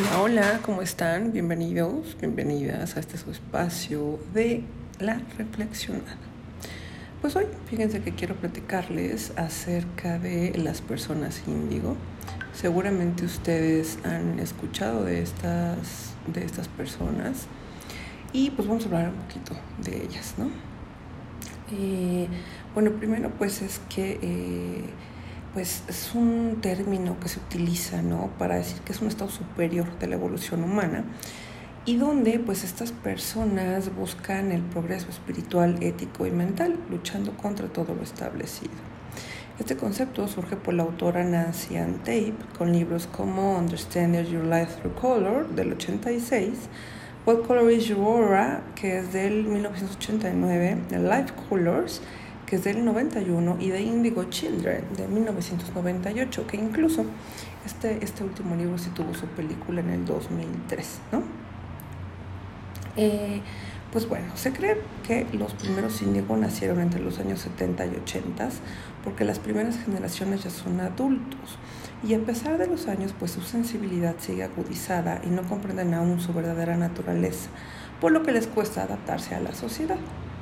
Hola, ¿cómo están? Bienvenidos, bienvenidas a este su espacio de la reflexionada. Pues hoy, fíjense que quiero platicarles acerca de las personas índigo. Seguramente ustedes han escuchado de estas, de estas personas y pues vamos a hablar un poquito de ellas, ¿no? Eh, bueno, primero pues es que... Eh, pues es un término que se utiliza ¿no? para decir que es un estado superior de la evolución humana y donde pues estas personas buscan el progreso espiritual, ético y mental, luchando contra todo lo establecido. Este concepto surge por la autora Nancy Ann Tape con libros como Understanding Your Life Through Color del 86, What Color is Your Aura que es del 1989, Life Colors que es del 91, y de Indigo Children, de 1998, que incluso este, este último libro sí tuvo su película en el 2003, ¿no? Eh, pues bueno, se cree que los primeros índigo nacieron entre los años 70 y 80 porque las primeras generaciones ya son adultos y a pesar de los años pues su sensibilidad sigue agudizada y no comprenden aún su verdadera naturaleza, por lo que les cuesta adaptarse a la sociedad.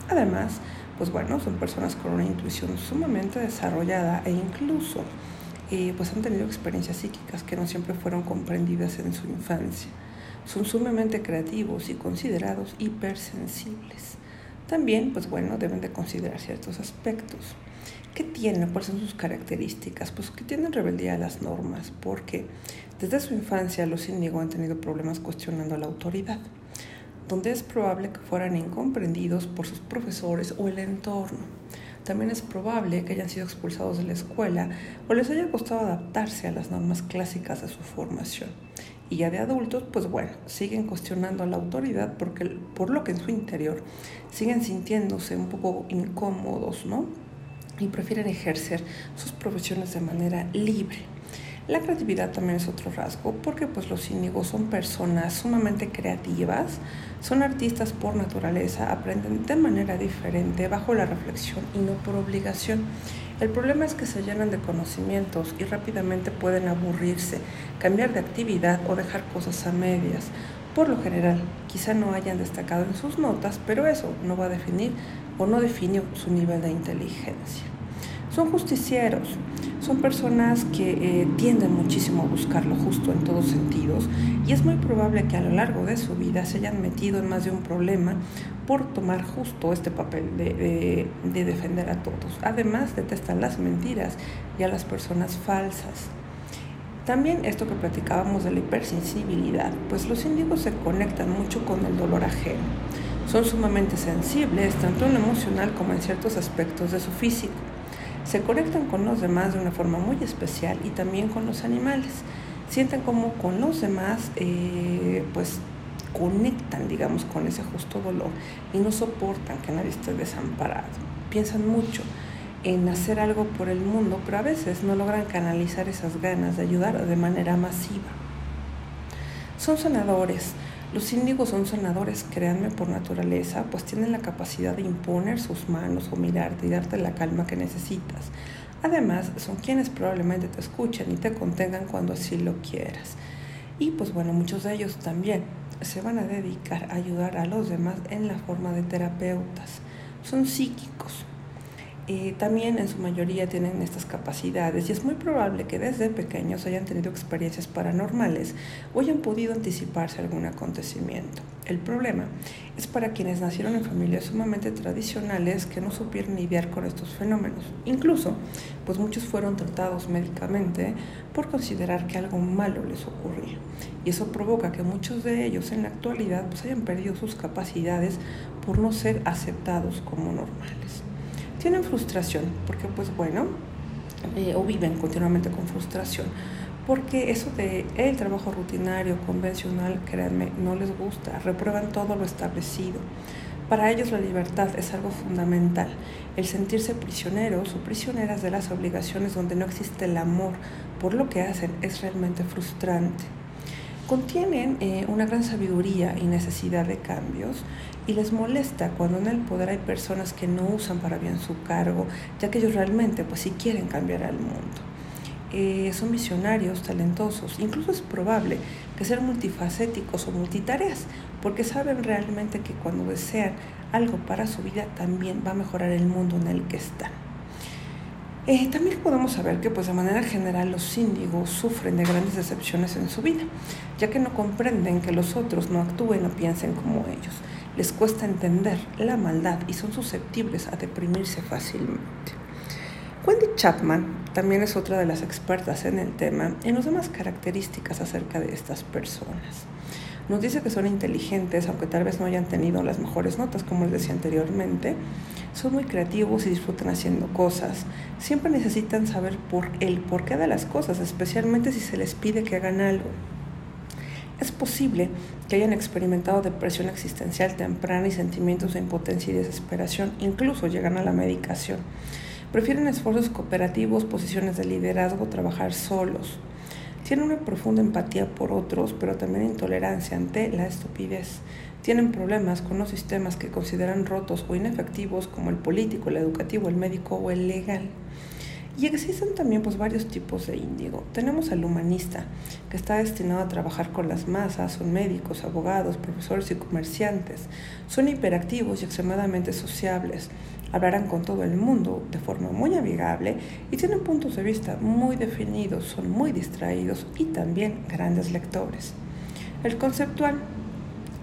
Además, pues bueno, son personas con una intuición sumamente desarrollada e incluso eh, pues han tenido experiencias psíquicas que no siempre fueron comprendidas en su infancia. Son sumamente creativos y considerados hipersensibles. También, pues bueno, deben de considerar ciertos aspectos. ¿Qué tienen? ¿Cuáles son sus características? Pues que tienen rebeldía a las normas, porque desde su infancia los índigo han tenido problemas cuestionando la autoridad donde es probable que fueran incomprendidos por sus profesores o el entorno. También es probable que hayan sido expulsados de la escuela o les haya costado adaptarse a las normas clásicas de su formación. Y ya de adultos, pues bueno, siguen cuestionando a la autoridad porque, por lo que en su interior siguen sintiéndose un poco incómodos, ¿no? Y prefieren ejercer sus profesiones de manera libre. La creatividad también es otro rasgo porque pues los índigos son personas sumamente creativas, son artistas por naturaleza, aprenden de manera diferente bajo la reflexión y no por obligación. El problema es que se llenan de conocimientos y rápidamente pueden aburrirse, cambiar de actividad o dejar cosas a medias. Por lo general, quizá no hayan destacado en sus notas, pero eso no va a definir o no define su nivel de inteligencia. Son justicieros, son personas que eh, tienden muchísimo a buscar lo justo en todos sentidos y es muy probable que a lo largo de su vida se hayan metido en más de un problema por tomar justo este papel de, de defender a todos. Además, detestan las mentiras y a las personas falsas. También esto que platicábamos de la hipersensibilidad, pues los índigos se conectan mucho con el dolor ajeno. Son sumamente sensibles, tanto en lo emocional como en ciertos aspectos de su físico se conectan con los demás de una forma muy especial y también con los animales. Sienten como con los demás, eh, pues conectan, digamos, con ese justo dolor y no soportan que nadie esté desamparado. Piensan mucho en hacer algo por el mundo, pero a veces no logran canalizar esas ganas de ayudar de manera masiva. Son sanadores, los índigos son sanadores, créanme, por naturaleza, pues tienen la capacidad de imponer sus manos o mirarte y darte la calma que necesitas. Además, son quienes probablemente te escuchen y te contengan cuando así lo quieras. Y pues bueno, muchos de ellos también se van a dedicar a ayudar a los demás en la forma de terapeutas. Son psíquicos, también en su mayoría tienen estas capacidades y es muy probable que desde pequeños hayan tenido experiencias paranormales o hayan podido anticiparse algún acontecimiento. El problema es para quienes nacieron en familias sumamente tradicionales que no supieron lidiar con estos fenómenos. Incluso, pues muchos fueron tratados médicamente por considerar que algo malo les ocurría. Y eso provoca que muchos de ellos en la actualidad pues hayan perdido sus capacidades por no ser aceptados como normales tienen frustración, porque pues bueno, eh, o viven continuamente con frustración, porque eso de el trabajo rutinario, convencional, créanme, no les gusta, reprueban todo lo establecido. Para ellos la libertad es algo fundamental, el sentirse prisioneros o prisioneras de las obligaciones donde no existe el amor por lo que hacen es realmente frustrante contienen eh, una gran sabiduría y necesidad de cambios y les molesta cuando en el poder hay personas que no usan para bien su cargo, ya que ellos realmente pues sí quieren cambiar al mundo. Eh, son visionarios, talentosos, incluso es probable que ser multifacéticos o multitareas, porque saben realmente que cuando desean algo para su vida también va a mejorar el mundo en el que están. Eh, también podemos saber que pues de manera general los índigos sufren de grandes decepciones en su vida, ya que no comprenden que los otros no actúen o piensen como ellos. Les cuesta entender la maldad y son susceptibles a deprimirse fácilmente. Wendy Chapman también es otra de las expertas en el tema en las demás características acerca de estas personas. Nos dice que son inteligentes, aunque tal vez no hayan tenido las mejores notas, como les decía anteriormente. Son muy creativos y disfrutan haciendo cosas. Siempre necesitan saber por el porqué de las cosas, especialmente si se les pide que hagan algo. Es posible que hayan experimentado depresión existencial temprana y sentimientos de impotencia y desesperación, incluso llegan a la medicación. Prefieren esfuerzos cooperativos, posiciones de liderazgo, trabajar solos. Tienen una profunda empatía por otros, pero también intolerancia ante la estupidez. Tienen problemas con los sistemas que consideran rotos o inefectivos como el político, el educativo, el médico o el legal. Y existen también pues, varios tipos de índigo. Tenemos al humanista, que está destinado a trabajar con las masas, son médicos, abogados, profesores y comerciantes. Son hiperactivos y extremadamente sociables. Hablarán con todo el mundo de forma muy amigable y tienen puntos de vista muy definidos, son muy distraídos y también grandes lectores. El conceptual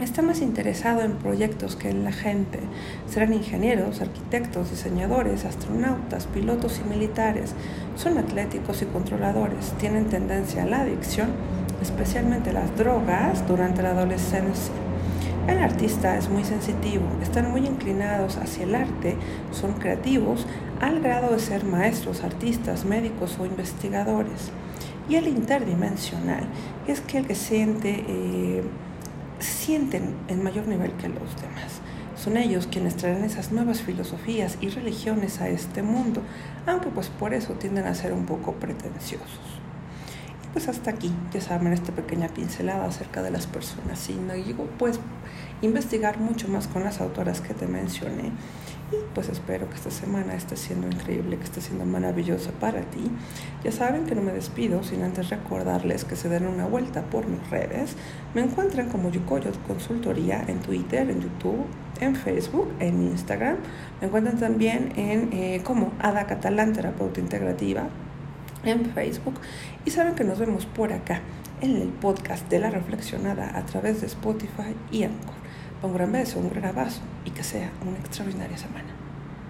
está más interesado en proyectos que en la gente. Serán ingenieros, arquitectos, diseñadores, astronautas, pilotos y militares. Son atléticos y controladores. Tienen tendencia a la adicción, especialmente las drogas, durante la adolescencia. El artista es muy sensitivo, están muy inclinados hacia el arte, son creativos al grado de ser maestros, artistas, médicos o investigadores. Y el interdimensional es que el que siente... Eh, sienten en mayor nivel que los demás. Son ellos quienes traen esas nuevas filosofías y religiones a este mundo, aunque pues por eso tienden a ser un poco pretenciosos. Y pues hasta aquí, ya saben, esta pequeña pincelada acerca de las personas. Y no digo pues investigar mucho más con las autoras que te mencioné y pues espero que esta semana esté siendo increíble, que esté siendo maravillosa para ti. Ya saben que no me despido sin antes recordarles que se den una vuelta por mis redes. Me encuentran como Yukoyo Consultoría en Twitter, en YouTube, en Facebook, en Instagram. Me encuentran también en eh, como Ada Catalán, terapeuta integrativa, en Facebook. Y saben que nos vemos por acá en el podcast de la reflexionada a través de Spotify y Anchor. Un gran beso, un gran abrazo y que sea una extraordinaria semana.